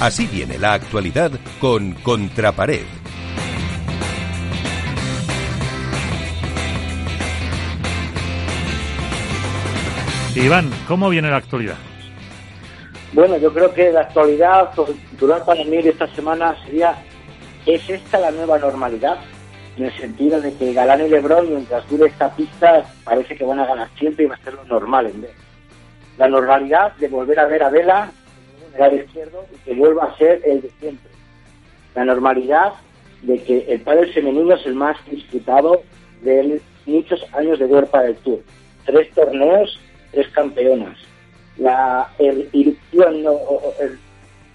Así viene la actualidad con Contrapared. Iván, ¿cómo viene la actualidad? Bueno, yo creo que la actualidad cultural para mí de esta semana sería, ¿es esta la nueva normalidad? En el sentido de que Galán y Lebron, mientras dure esta pista, parece que van a ganar siempre y va a ser lo normal en vez. La normalidad de volver a ver a Vela el izquierdo y que vuelva a ser el de siempre. La normalidad de que el padre femenino es el más disputado de muchos años de Huerpa del Tour. Tres torneos, tres campeonas. La irrupción,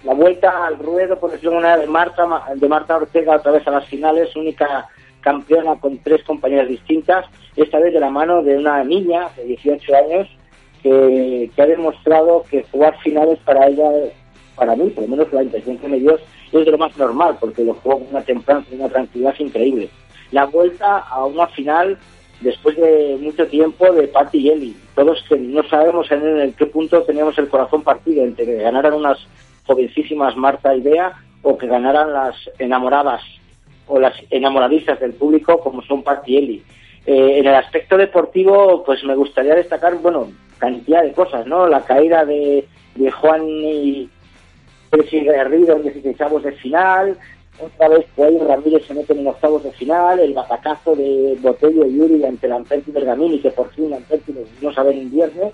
la vuelta al ruedo, por decirlo una de Marta, de Marta Ortega otra vez a las finales, única campeona con tres compañeras distintas, esta vez de la mano de una niña de 18 años que, ha demostrado que jugar finales para ella, para mí, por lo menos la impresión que me dio, es de lo más normal, porque lo juego con una templanza y una tranquilidad increíble. La vuelta a una final después de mucho tiempo de Patty y Eli. Todos que no sabemos en, qué punto teníamos el corazón partido, entre que ganaran unas jovencísimas Marta y Bea o que ganaran las enamoradas o las enamoradizas del público como son Patty y Eli. Eh, en el aspecto deportivo, pues me gustaría destacar, bueno, cantidad de cosas, ¿no? La caída de, de Juan y Percy Garrido en 16 de final, otra vez que ahí Ramírez se mete en octavos de final, el batacazo de Botello y Yuri ante Lamperti y Bergamini, que por fin Lamperti no sabe en invierno,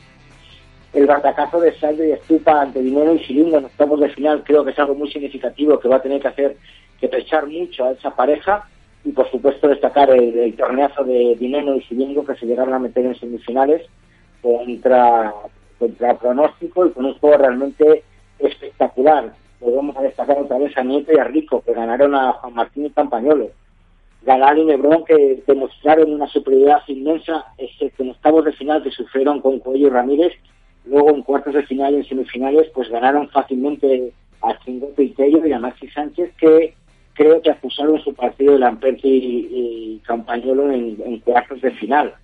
el batacazo de Saldo y Estupa ante Dinero y Silingo en octavos de final creo que es algo muy significativo que va a tener que hacer que pechar mucho a esa pareja y por supuesto destacar el, torneazo de Dinero y Silingo que se llegaron a meter en semifinales contra, contra pronóstico y con un juego realmente espectacular. Volvemos a destacar otra vez a Nieto y a Rico, que ganaron a Juan Martín y Campañolo. Ganar y Lebrón, que demostraron una superioridad inmensa, excepto en octavos de final que sufrieron con Cuello y Ramírez. Luego en cuartos de final y en semifinales, pues ganaron fácilmente a Chingoto y Tello y a Maxi Sánchez, que creo que acusaron su partido de Lamperti y, Campañolo en, cuartos de final.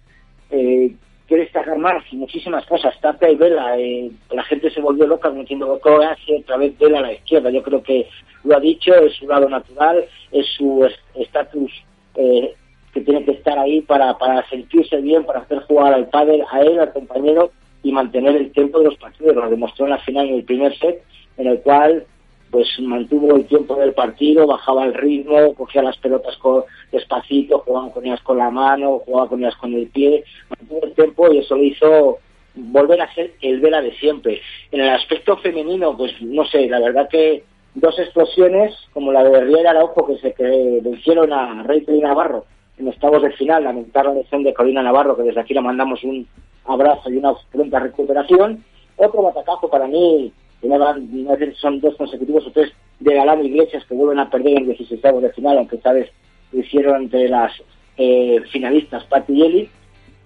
Eh, quiere destacar más muchísimas cosas. Tapia y Vela, eh, la gente se volvió loca metiendo así otra vez Vela a la izquierda. Yo creo que lo ha dicho, es su lado natural, es su estatus eh, que tiene que estar ahí para, para sentirse bien, para hacer jugar al padre, a él, al compañero y mantener el tiempo de los partidos. Lo demostró en la final en el primer set, en el cual pues mantuvo el tiempo del partido, bajaba el ritmo, cogía las pelotas con, despacito, jugaba con ellas con la mano, jugaba con ellas con el pie, mantuvo el tiempo y eso lo hizo volver a ser el Vela de siempre. En el aspecto femenino, pues no sé, la verdad que dos explosiones, como la de Riera Araujo, que se que vencieron a Rey y Navarro en octavos de final, lamentar la lesión de Corina Navarro, que desde aquí le mandamos un abrazo y una pronta recuperación. Otro batacazo para mí son dos consecutivos o tres de Galán Iglesias que vuelven a perder en 16 de final, aunque esta vez lo hicieron entre las eh, finalistas Patti y Eli.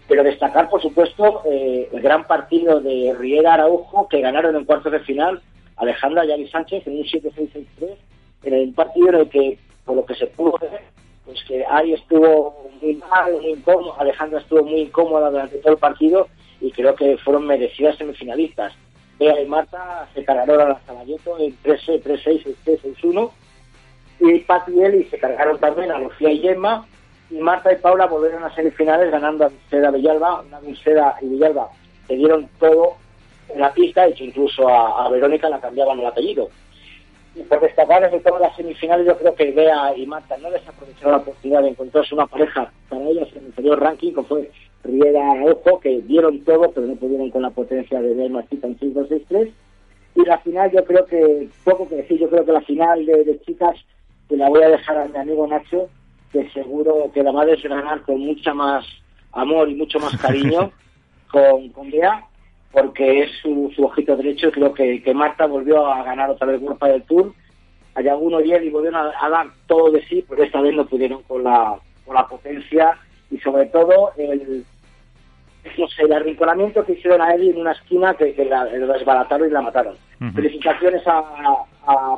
Pero destacar, por supuesto, eh, el gran partido de Riera Araujo, que ganaron en cuartos de final Alejandra y Sánchez en un 7-6-6-3, en el partido en el que, por lo que se pudo ver, pues que ahí estuvo muy mal, muy incómodo, Alejandra estuvo muy incómoda durante todo el partido y creo que fueron merecidas semifinalistas. Bea y Marta se cargaron a la Sabayeto en 3-6, 3-6, 6-1. Y Pati y Eli se cargaron también a Lucía y Gemma. Y Marta y Paula volvieron a semifinales ganando a Vilceda Villalba. Una y Villalba se dieron todo en la pista y que incluso a, Verónica la cambiaban el apellido. Y por destacar desde todas las semifinales, yo creo que Bea y Marta no desaprovecharon la oportunidad de encontrarse una pareja para ellas en el inferior ranking, como fue Riera Ojo, que dieron todo, pero no pudieron con la potencia de Del Martita en 5-6-3. Y la final, yo creo que, poco que decir, yo creo que la final de, chicas, que la voy a dejar a mi amigo Nacho, que seguro que la va a desgranar con mucha más amor y mucho más cariño con, con Bea, porque es su, su ojito derecho. Y creo que, que Marta volvió a ganar otra vez Grupa del Tour. Allá uno y él y volvieron a, a, dar todo de sí, pero esta vez no pudieron con la, con la potencia y sobre todo el, no sé, el arrinconamiento que hicieron a Eddie en una esquina que, que la, desbarataron y la mataron. Felicitaciones a,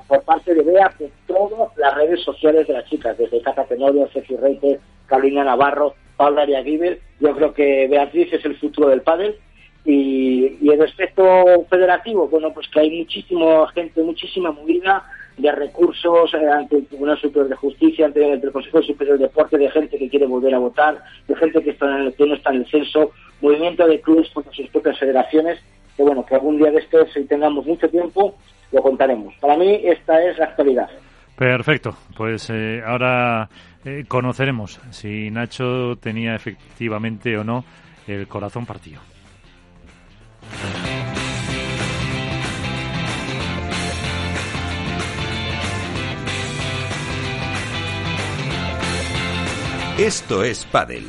por parte de Bea de todas las redes sociales de las chicas, desde Cata Tenorio, Ceci Reite, Carolina Navarro, Paula Ariaguibel. Yo creo que Beatriz es el futuro del pádel Y, y el aspecto federativo, bueno, pues que hay muchísima gente, muchísima movida de recursos eh, ante el Tribunal Superior de Justicia, ante, el Consejo Superior de Deporte, de gente que quiere volver a votar, de gente que, está en el, que no está en el censo, movimiento de clubes por sus propias federaciones, que bueno, que algún día de estos, si tengamos mucho tiempo, lo contaremos. Para mí esta es la actualidad. Perfecto, pues eh, ahora eh, conoceremos si Nacho tenía efectivamente o no el corazón partido. Esto es Padel.